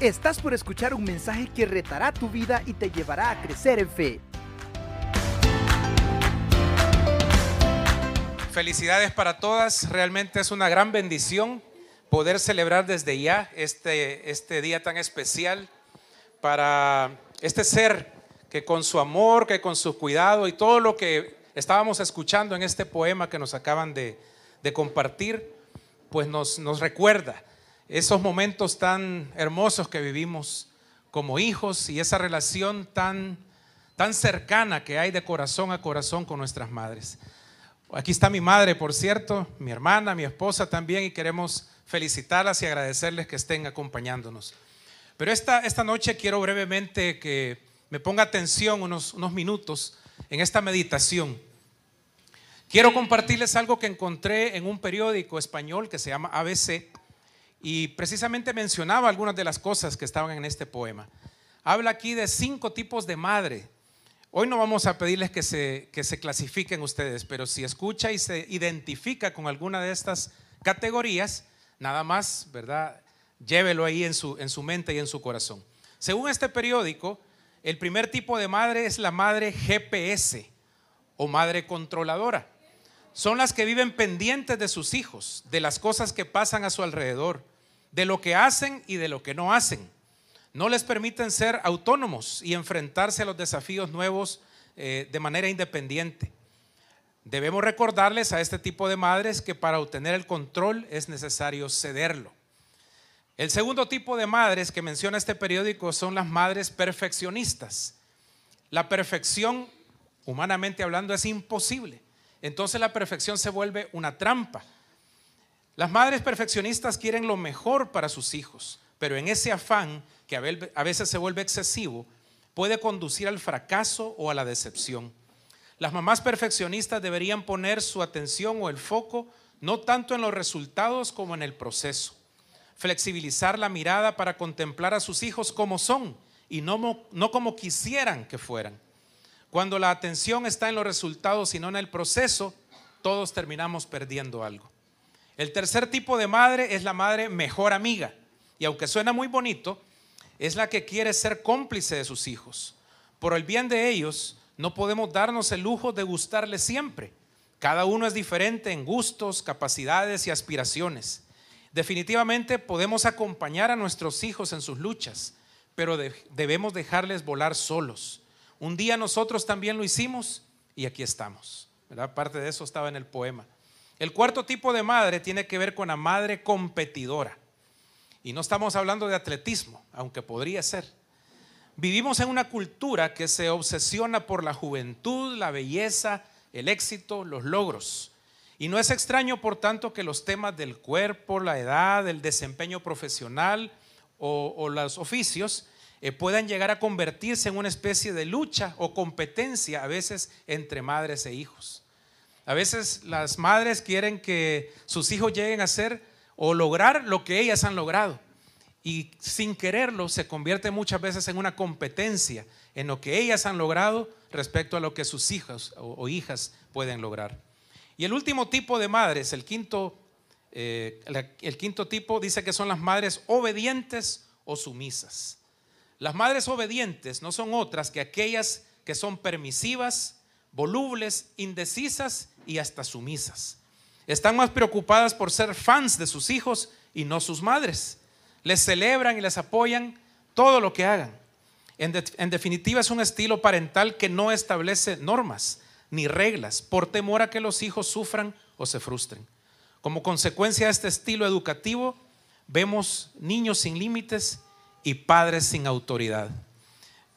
Estás por escuchar un mensaje que retará tu vida y te llevará a crecer en fe. Felicidades para todas, realmente es una gran bendición poder celebrar desde ya este, este día tan especial para este ser que con su amor, que con su cuidado y todo lo que estábamos escuchando en este poema que nos acaban de, de compartir, pues nos, nos recuerda esos momentos tan hermosos que vivimos como hijos y esa relación tan, tan cercana que hay de corazón a corazón con nuestras madres. Aquí está mi madre, por cierto, mi hermana, mi esposa también, y queremos felicitarlas y agradecerles que estén acompañándonos. Pero esta, esta noche quiero brevemente que me ponga atención unos, unos minutos en esta meditación. Quiero compartirles algo que encontré en un periódico español que se llama ABC y precisamente mencionaba algunas de las cosas que estaban en este poema. Habla aquí de cinco tipos de madre. Hoy no vamos a pedirles que se, que se clasifiquen ustedes, pero si escucha y se identifica con alguna de estas categorías, nada más, ¿verdad? Llévelo ahí en su, en su mente y en su corazón. Según este periódico, el primer tipo de madre es la madre GPS o madre controladora son las que viven pendientes de sus hijos, de las cosas que pasan a su alrededor, de lo que hacen y de lo que no hacen. No les permiten ser autónomos y enfrentarse a los desafíos nuevos eh, de manera independiente. Debemos recordarles a este tipo de madres que para obtener el control es necesario cederlo. El segundo tipo de madres que menciona este periódico son las madres perfeccionistas. La perfección, humanamente hablando, es imposible entonces la perfección se vuelve una trampa. Las madres perfeccionistas quieren lo mejor para sus hijos, pero en ese afán, que a veces se vuelve excesivo, puede conducir al fracaso o a la decepción. Las mamás perfeccionistas deberían poner su atención o el foco no tanto en los resultados como en el proceso. Flexibilizar la mirada para contemplar a sus hijos como son y no, no como quisieran que fueran. Cuando la atención está en los resultados y no en el proceso, todos terminamos perdiendo algo. El tercer tipo de madre es la madre mejor amiga. Y aunque suena muy bonito, es la que quiere ser cómplice de sus hijos. Por el bien de ellos, no podemos darnos el lujo de gustarles siempre. Cada uno es diferente en gustos, capacidades y aspiraciones. Definitivamente podemos acompañar a nuestros hijos en sus luchas, pero debemos dejarles volar solos. Un día nosotros también lo hicimos y aquí estamos. ¿verdad? Parte de eso estaba en el poema. El cuarto tipo de madre tiene que ver con la madre competidora. Y no estamos hablando de atletismo, aunque podría ser. Vivimos en una cultura que se obsesiona por la juventud, la belleza, el éxito, los logros. Y no es extraño, por tanto, que los temas del cuerpo, la edad, el desempeño profesional o, los oficios eh, puedan llegar a convertirse en una especie de lucha o competencia a veces entre madres e hijos. A veces las madres quieren que sus hijos lleguen a ser o lograr lo que ellas han logrado. Y sin quererlo se convierte muchas veces en una competencia en lo que ellas han logrado respecto a lo que sus hijos o, hijas pueden lograr. Y el último tipo de madres, el quinto, eh, el quinto tipo dice que son las madres obedientes o sumisas. Las madres obedientes no son otras que aquellas que son permisivas, volubles, indecisas y hasta sumisas. Están más preocupadas por ser fans de sus hijos y no sus madres. Les celebran y les apoyan todo lo que hagan. En, definitiva es un estilo parental que no establece normas ni reglas por temor a que los hijos sufran o se frustren. Como consecuencia de este estilo educativo, vemos niños sin límites y padres sin autoridad.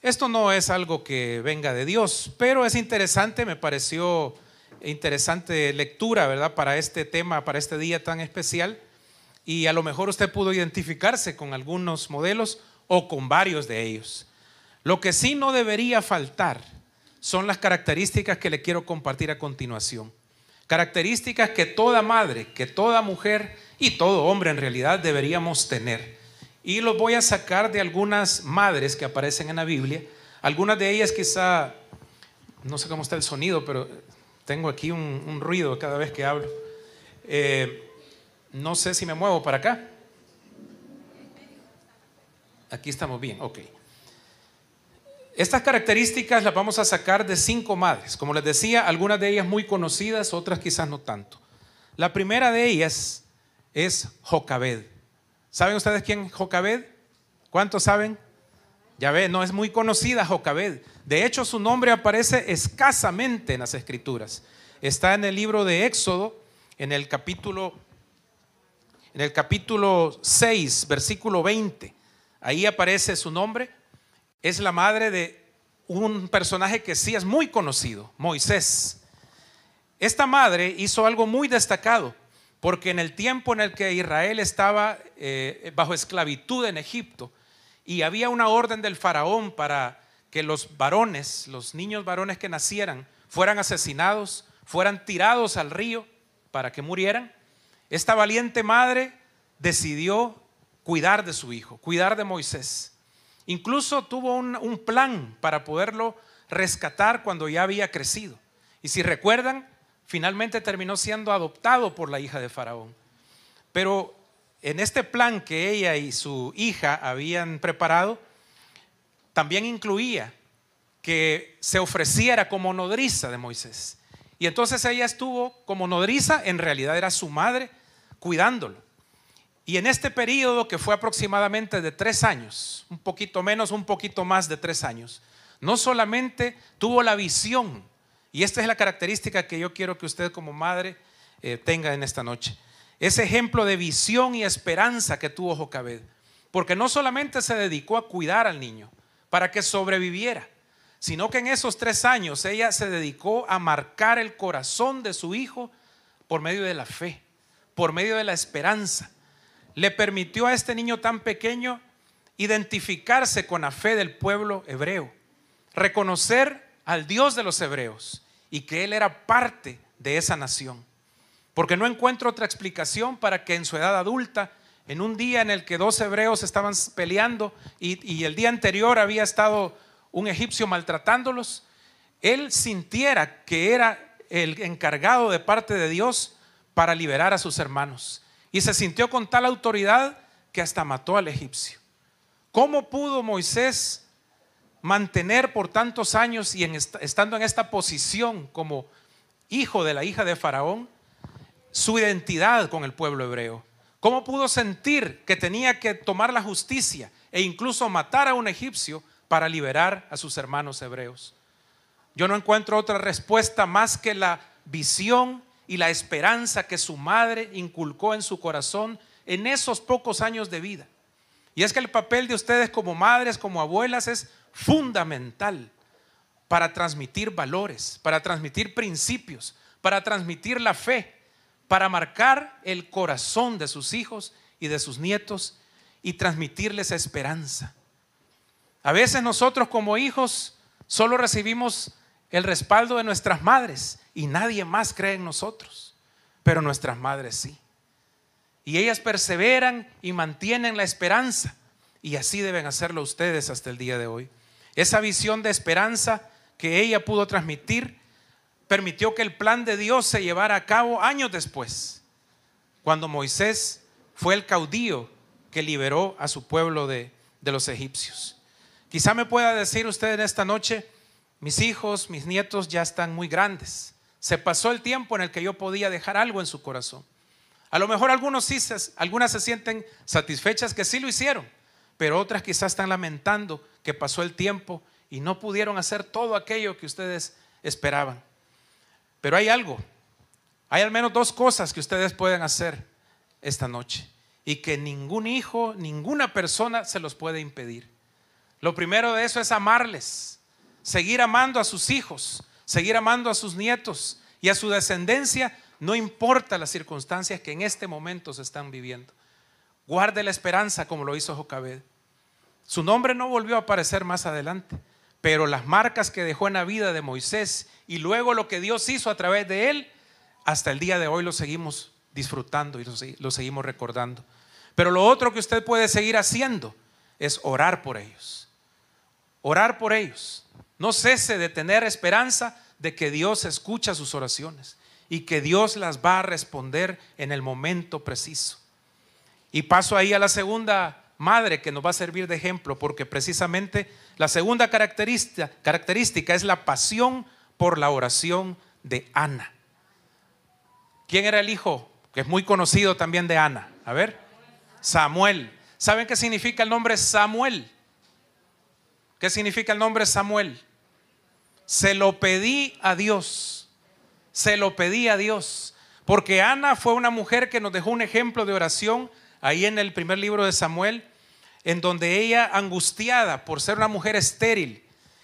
Esto no es algo que venga de Dios, pero es interesante, me pareció interesante lectura, ¿verdad? Para este tema, para este día tan especial. Y a lo mejor usted pudo identificarse con algunos modelos o con varios de ellos. Lo que sí no debería faltar son las características que le quiero compartir a continuación. Características que toda madre, que toda mujer y todo hombre en realidad deberíamos tener. Y los voy a sacar de algunas madres que aparecen en la Biblia. Algunas de ellas quizá, no sé cómo está el sonido, pero tengo aquí un, ruido cada vez que hablo. Eh, no sé si me muevo para acá. Aquí estamos bien, ok. Estas características las vamos a sacar de cinco madres. Como les decía, algunas de ellas muy conocidas, otras quizás no tanto. La primera de ellas es Jocabed. ¿Saben ustedes quién es Jocabed? ¿Cuántos saben? Ya ve, no es muy conocida Jocabed. De hecho, su nombre aparece escasamente en las escrituras. Está en el libro de Éxodo, en el capítulo en el capítulo 6, versículo 20. Ahí aparece su nombre. Es la madre de un personaje que sí es muy conocido, Moisés. Esta madre hizo algo muy destacado, porque en el tiempo en el que Israel estaba eh, bajo esclavitud en Egipto y había una orden del faraón para que los varones, los niños varones que nacieran, fueran asesinados, fueran tirados al río para que murieran, esta valiente madre decidió cuidar de su hijo, cuidar de Moisés. Incluso tuvo un, plan para poderlo rescatar cuando ya había crecido. Y si recuerdan, finalmente terminó siendo adoptado por la hija de Faraón. Pero en este plan que ella y su hija habían preparado, también incluía que se ofreciera como nodriza de Moisés. Y entonces ella estuvo como nodriza, en realidad era su madre, cuidándolo. Y en este periodo, que fue aproximadamente de tres años, un poquito menos, un poquito más de tres años, no solamente tuvo la visión, y esta es la característica que yo quiero que usted como madre eh, tenga en esta noche, ese ejemplo de visión y esperanza que tuvo Jocabed, porque no solamente se dedicó a cuidar al niño para que sobreviviera, sino que en esos tres años ella se dedicó a marcar el corazón de su hijo por medio de la fe, por medio de la esperanza le permitió a este niño tan pequeño identificarse con la fe del pueblo hebreo, reconocer al Dios de los hebreos y que él era parte de esa nación. Porque no encuentro otra explicación para que en su edad adulta, en un día en el que dos hebreos estaban peleando y, el día anterior había estado un egipcio maltratándolos, él sintiera que era el encargado de parte de Dios para liberar a sus hermanos. Y se sintió con tal autoridad que hasta mató al egipcio. ¿Cómo pudo Moisés mantener por tantos años y estando en esta posición como hijo de la hija de Faraón su identidad con el pueblo hebreo? ¿Cómo pudo sentir que tenía que tomar la justicia e incluso matar a un egipcio para liberar a sus hermanos hebreos? Yo no encuentro otra respuesta más que la visión y la esperanza que su madre inculcó en su corazón en esos pocos años de vida. Y es que el papel de ustedes como madres, como abuelas, es fundamental para transmitir valores, para transmitir principios, para transmitir la fe, para marcar el corazón de sus hijos y de sus nietos y transmitirles esperanza. A veces nosotros como hijos solo recibimos el respaldo de nuestras madres y nadie más cree en nosotros, pero nuestras madres sí. Y ellas perseveran y mantienen la esperanza y así deben hacerlo ustedes hasta el día de hoy. Esa visión de esperanza que ella pudo transmitir permitió que el plan de Dios se llevara a cabo años después, cuando Moisés fue el caudillo que liberó a su pueblo de, de los egipcios. Quizá me pueda decir usted en esta noche, mis hijos, mis nietos ya están muy grandes. Se pasó el tiempo en el que yo podía dejar algo en su corazón. A lo mejor algunos sí, algunas se sienten satisfechas que sí lo hicieron, pero otras quizás están lamentando que pasó el tiempo y no pudieron hacer todo aquello que ustedes esperaban. Pero hay algo, hay al menos dos cosas que ustedes pueden hacer esta noche y que ningún hijo, ninguna persona se los puede impedir. Lo primero de eso es amarles seguir amando a sus hijos, seguir amando a sus nietos y a su descendencia, no importa las circunstancias que en este momento se están viviendo. Guarde la esperanza como lo hizo Jocabed. Su nombre no volvió a aparecer más adelante, pero las marcas que dejó en la vida de Moisés y luego lo que Dios hizo a través de él, hasta el día de hoy lo seguimos disfrutando y lo seguimos recordando. Pero lo otro que usted puede seguir haciendo es orar por ellos. Orar por ellos. No cese de tener esperanza de que Dios escucha sus oraciones y que Dios las va a responder en el momento preciso. Y paso ahí a la segunda madre que nos va a servir de ejemplo, porque precisamente la segunda característica, es la pasión por la oración de Ana. ¿Quién era el hijo? Que es muy conocido también de Ana. A ver, Samuel. ¿Saben qué significa el nombre Samuel? ¿Qué significa el nombre Samuel? Se lo pedí a Dios. Se lo pedí a Dios. Porque Ana fue una mujer que nos dejó un ejemplo de oración ahí en el primer libro de Samuel, en donde ella, angustiada por ser una mujer estéril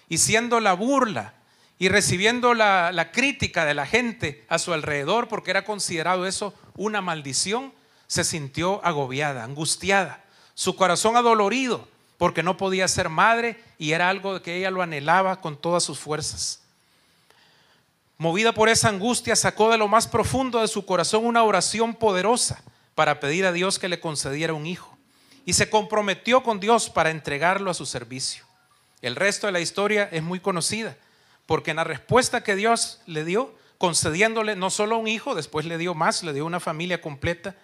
y siendo la burla y recibiendo la, la crítica de la gente a su alrededor, porque era considerado eso una maldición, se sintió agobiada, angustiada, su corazón adolorido porque no podía ser madre y era algo que ella lo anhelaba con todas sus fuerzas. Movida por esa angustia, sacó de lo más profundo de su corazón una oración poderosa para pedir a Dios que le concediera un hijo. Y se comprometió con Dios para entregarlo a su servicio. El resto de la historia es muy conocida, porque en la respuesta que Dios le dio, concediéndole no solo un hijo, después le dio más, le dio una familia completa,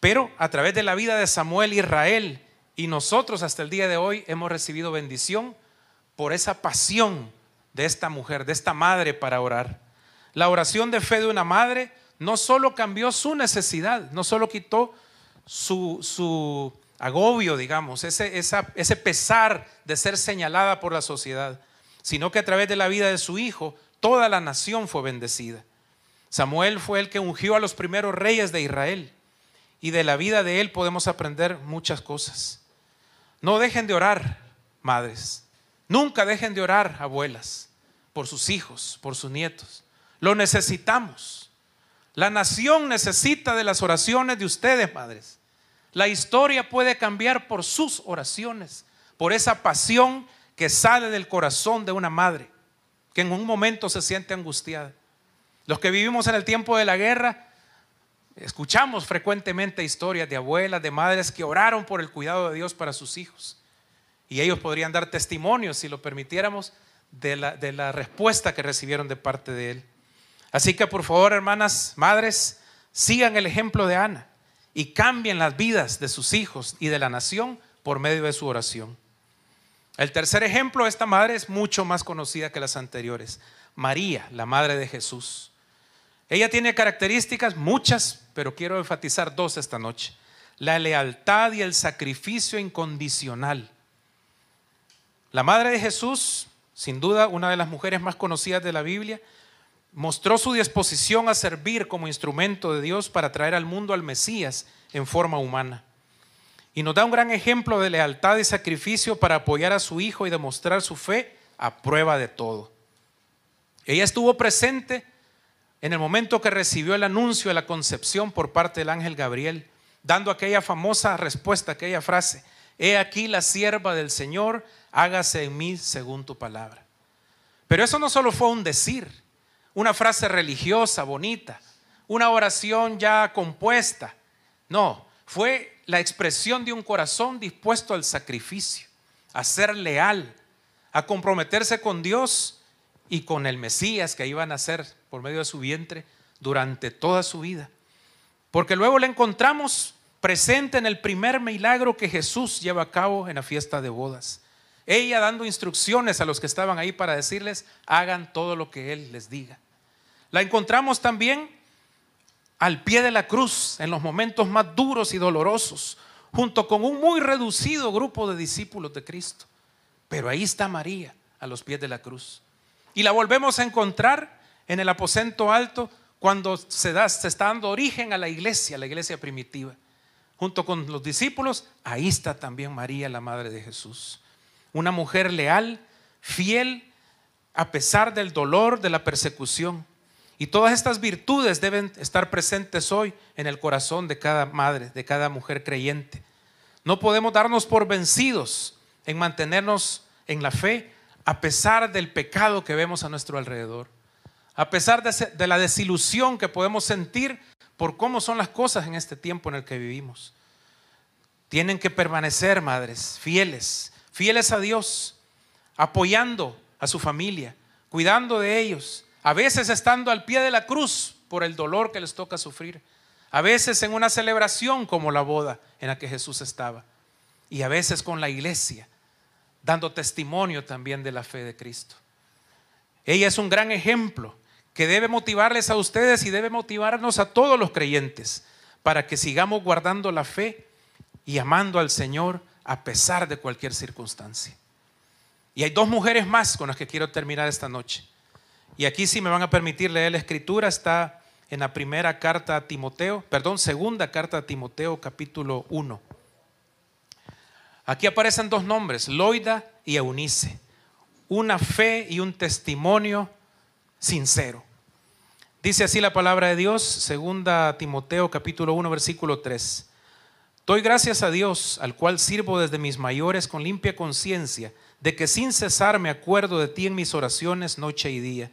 pero a través de la vida de Samuel, Israel y nosotros hasta el día de hoy hemos recibido bendición por esa pasión de esta mujer, de esta madre para orar. La oración de fe de una madre no solo cambió su necesidad, no solo quitó su, agobio, digamos, ese, ese pesar de ser señalada por la sociedad, sino que a través de la vida de su hijo, toda la nación fue bendecida. Samuel fue el que ungió a los primeros reyes de Israel y de la vida de él podemos aprender muchas cosas. No dejen de orar, madres. Nunca dejen de orar, abuelas, por sus hijos, por sus nietos. Lo necesitamos. La nación necesita de las oraciones de ustedes, madres. La historia puede cambiar por sus oraciones, por esa pasión que sale del corazón de una madre, que en un momento se siente angustiada. Los que vivimos en el tiempo de la guerra, Escuchamos frecuentemente historias de abuelas, de madres que oraron por el cuidado de Dios para sus hijos. Y ellos podrían dar testimonio, si lo permitiéramos, de la, de la respuesta que recibieron de parte de Él. Así que por favor, hermanas, madres, sigan el ejemplo de Ana y cambien las vidas de sus hijos y de la nación por medio de su oración. El tercer ejemplo, esta madre es mucho más conocida que las anteriores. María, la madre de Jesús. Ella tiene características muchas, pero quiero enfatizar dos esta noche. La lealtad y el sacrificio incondicional. La madre de Jesús, sin duda una de las mujeres más conocidas de la Biblia, mostró su disposición a servir como instrumento de Dios para traer al mundo al Mesías en forma humana. Y nos da un gran ejemplo de lealtad y sacrificio para apoyar a su hijo y demostrar su fe a prueba de todo. Ella estuvo presente en el momento que recibió el anuncio de la concepción por parte del ángel Gabriel, dando aquella famosa respuesta, aquella frase, he aquí la sierva del Señor, hágase en mí según tu palabra. Pero eso no solo fue un decir, una frase religiosa, bonita, una oración ya compuesta, no, fue la expresión de un corazón dispuesto al sacrificio, a ser leal, a comprometerse con Dios y con el Mesías que iban a ser por medio de su vientre durante toda su vida. Porque luego la encontramos presente en el primer milagro que Jesús lleva a cabo en la fiesta de bodas. Ella dando instrucciones a los que estaban ahí para decirles, hagan todo lo que Él les diga. La encontramos también al pie de la cruz, en los momentos más duros y dolorosos, junto con un muy reducido grupo de discípulos de Cristo. Pero ahí está María, a los pies de la cruz. Y la volvemos a encontrar en el aposento alto cuando se, da, se está dando origen a la iglesia, la iglesia primitiva. Junto con los discípulos, ahí está también María, la Madre de Jesús. Una mujer leal, fiel, a pesar del dolor, de la persecución. Y todas estas virtudes deben estar presentes hoy en el corazón de cada madre, de cada mujer creyente. No podemos darnos por vencidos en mantenernos en la fe a pesar del pecado que vemos a nuestro alrededor a pesar de, la desilusión que podemos sentir por cómo son las cosas en este tiempo en el que vivimos. Tienen que permanecer, madres, fieles, fieles a Dios, apoyando a su familia, cuidando de ellos, a veces estando al pie de la cruz por el dolor que les toca sufrir, a veces en una celebración como la boda en la que Jesús estaba. y a veces con la iglesia, dando testimonio también de la fe de Cristo. Ella es un gran ejemplo que debe motivarles a ustedes y debe motivarnos a todos los creyentes para que sigamos guardando la fe y amando al Señor a pesar de cualquier circunstancia. Y hay dos mujeres más con las que quiero terminar esta noche. Y aquí si me van a permitir leer la escritura, está en la primera carta a Timoteo, perdón, segunda carta a Timoteo capítulo 1. Aquí aparecen dos nombres, Loida y Eunice. Una fe y un testimonio sincero. Dice así la palabra de Dios, segunda Timoteo capítulo 1 versículo 3. Doy gracias a Dios, al cual sirvo desde mis mayores con limpia conciencia, de que sin cesar me acuerdo de ti en mis oraciones noche y día,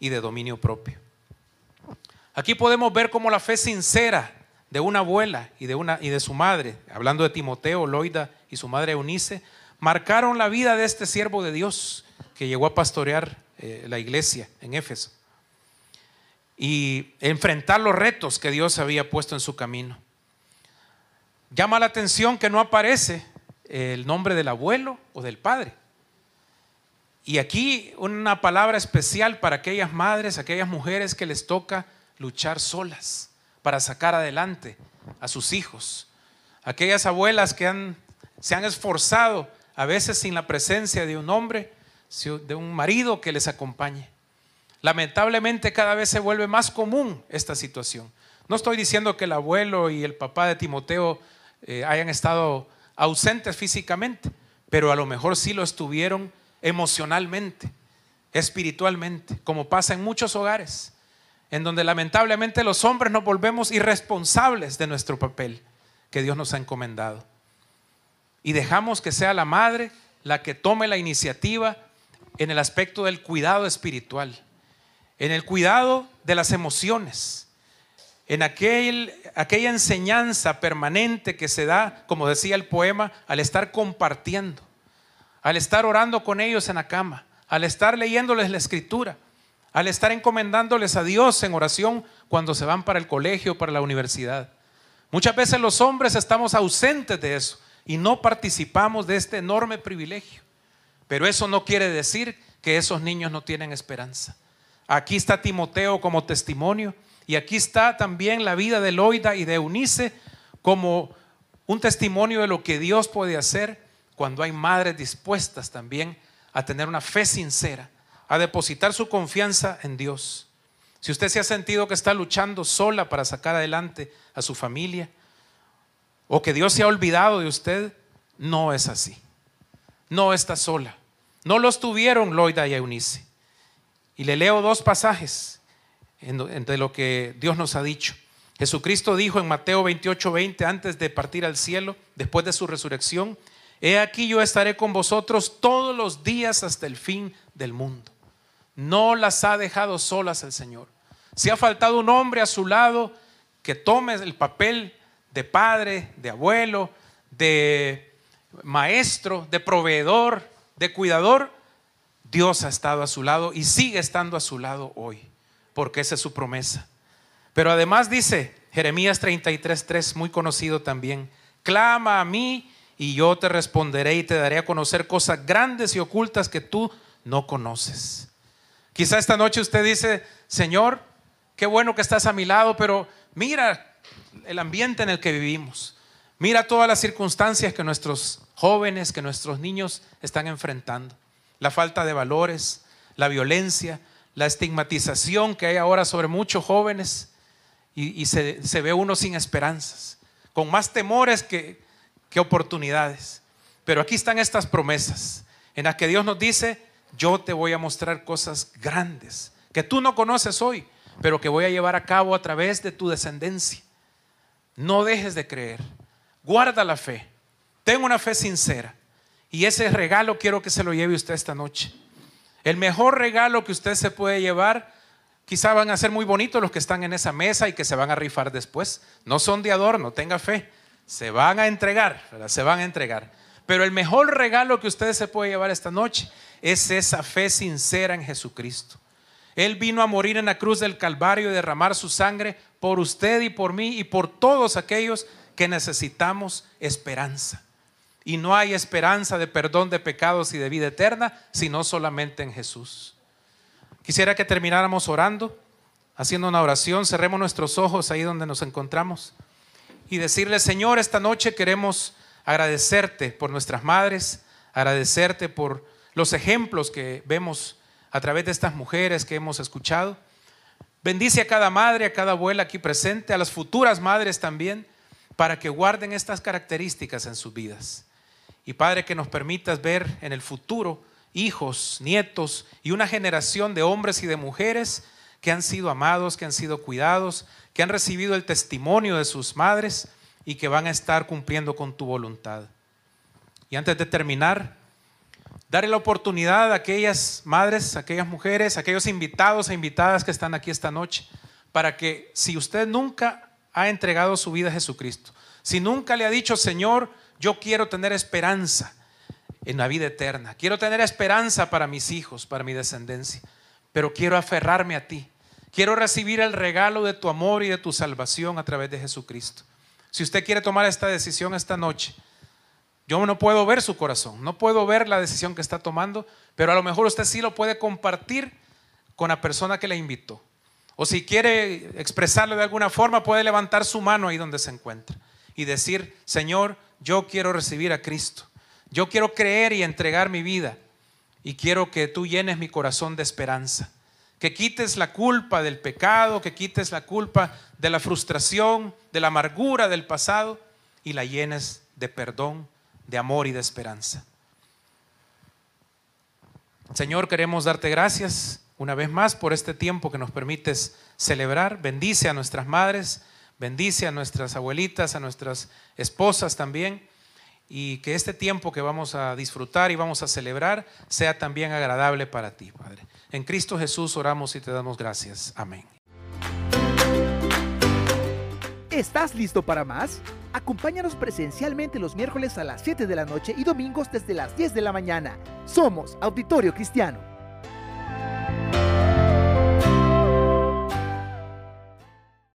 y de dominio propio. Aquí podemos ver cómo la fe sincera de una abuela y de, una, y de su madre, hablando de Timoteo, Loida y su madre Eunice, marcaron la vida de este siervo de Dios que llegó a pastorear eh, la iglesia en Éfeso y enfrentar los retos que Dios había puesto en su camino. Llama la atención que no aparece el nombre del abuelo o del padre. Y aquí una palabra especial para aquellas madres, aquellas mujeres que les toca luchar solas para sacar adelante a sus hijos. Aquellas abuelas que se han esforzado, a veces sin la presencia de un hombre, de un marido que les acompañe. Lamentablemente cada vez se vuelve más común esta situación. No estoy diciendo que el abuelo y el papá de Timoteo eh, hayan estado ausentes físicamente, pero a lo mejor sí lo estuvieron emocionalmente, espiritualmente, como pasa en muchos hogares, en donde lamentablemente los hombres nos volvemos irresponsables de nuestro papel que Dios nos ha encomendado. Y dejamos que sea la madre la que tome la iniciativa en el aspecto del cuidado espiritual, en el cuidado de las emociones, en aquel, aquella enseñanza permanente que se da, como decía el poema, al estar compartiendo, al estar orando con ellos en la cama, al estar leyéndoles la escritura, al estar encomendándoles a Dios en oración cuando se van para el colegio, para la universidad. Muchas veces los hombres estamos ausentes de eso y no participamos de este enorme privilegio. Pero eso no quiere decir que esos niños no tienen esperanza. Aquí está Timoteo como testimonio y aquí está también la vida de Loida y de Eunice como un testimonio de lo que Dios puede hacer cuando hay madres dispuestas también a tener una fe sincera, a depositar su confianza en Dios. Si usted se ha sentido que está luchando sola para sacar adelante a su familia, o que Dios se ha olvidado de usted, no es así. No está sola. No lo estuvieron Loida y Eunice. Y le leo dos pasajes entre lo que Dios nos ha dicho. Jesucristo dijo en Mateo 28, 20, antes de partir al cielo, después de su resurrección, He aquí yo estaré con vosotros todos los días hasta el fin del mundo. No las ha dejado solas el Señor. Si ha faltado un hombre a su lado que tome el papel de padre, de abuelo, de maestro, de proveedor, de cuidador, Dios ha estado a su lado y sigue estando a su lado hoy, porque esa es su promesa. Pero además dice Jeremías 33:3, muy conocido también, clama a mí y yo te responderé y te daré a conocer cosas grandes y ocultas que tú no conoces. Quizá esta noche usted dice, Señor, qué bueno que estás a mi lado, pero mira el ambiente en el que vivimos. Mira todas las circunstancias que nuestros jóvenes, que nuestros niños están enfrentando. La falta de valores, la violencia, la estigmatización que hay ahora sobre muchos jóvenes y, se, ve uno sin esperanzas, con más temores que, que oportunidades. Pero aquí están estas promesas en las que Dios nos dice, yo te voy a mostrar cosas grandes que tú no conoces hoy, pero que voy a llevar a cabo a través de tu descendencia. No dejes de creer. Guarda la fe. Tengo una fe sincera. Y ese regalo quiero que se lo lleve usted esta noche. El mejor regalo que usted se puede llevar, quizá van a ser muy bonitos los que están en esa mesa y que se van a rifar después. No son de adorno, tenga fe. Se van a entregar, se van a entregar. Pero el mejor regalo que usted se puede llevar esta noche es esa fe sincera en Jesucristo. Él vino a morir en la cruz del Calvario y derramar su sangre por usted y por mí y por todos aquellos que necesitamos esperanza. Y no hay esperanza de perdón de pecados y de vida eterna, sino solamente en Jesús. Quisiera que termináramos orando, haciendo una oración, cerremos nuestros ojos ahí donde nos encontramos y decirle, Señor, esta noche queremos agradecerte por nuestras madres, agradecerte por los ejemplos que vemos a través de estas mujeres que hemos escuchado. Bendice a cada madre, a cada abuela aquí presente, a las futuras madres también, para que guarden estas características en sus vidas. Y Padre, que nos permitas ver en el futuro hijos, nietos y una generación de hombres y de mujeres que han sido amados, que han sido cuidados, que han recibido el testimonio de sus madres y que van a estar cumpliendo con tu voluntad. Y antes de terminar, darle la oportunidad a aquellas madres, a aquellas mujeres, a aquellos invitados e invitadas que están aquí esta noche, para que si usted nunca ha entregado su vida a Jesucristo, si nunca le ha dicho, Señor, yo quiero tener esperanza en la vida eterna, quiero tener esperanza para mis hijos, para mi descendencia, pero quiero aferrarme a ti, quiero recibir el regalo de tu amor y de tu salvación a través de Jesucristo. Si usted quiere tomar esta decisión esta noche, yo no puedo ver su corazón, no puedo ver la decisión que está tomando, pero a lo mejor usted sí lo puede compartir con la persona que le invitó. O si quiere expresarlo de alguna forma, puede levantar su mano ahí donde se encuentra y decir, Señor, yo quiero recibir a Cristo. Yo quiero creer y entregar mi vida y quiero que tú llenes mi corazón de esperanza que quites la culpa del pecado, que quites la culpa de la frustración, de la amargura del pasado y la llenes de perdón, de amor y de esperanza. Señor, queremos darte gracias una vez más por este tiempo que nos permites celebrar. Bendice a nuestras madres, bendice a nuestras abuelitas, a nuestras esposas también y que este tiempo que vamos a disfrutar y vamos a celebrar sea también agradable para ti, Padre. En Cristo Jesús oramos y te damos gracias. Amén. ¿Estás listo para más? Acompáñanos presencialmente los miércoles a las 7 de la noche y domingos desde las 10 de la mañana. Somos Auditorio Cristiano.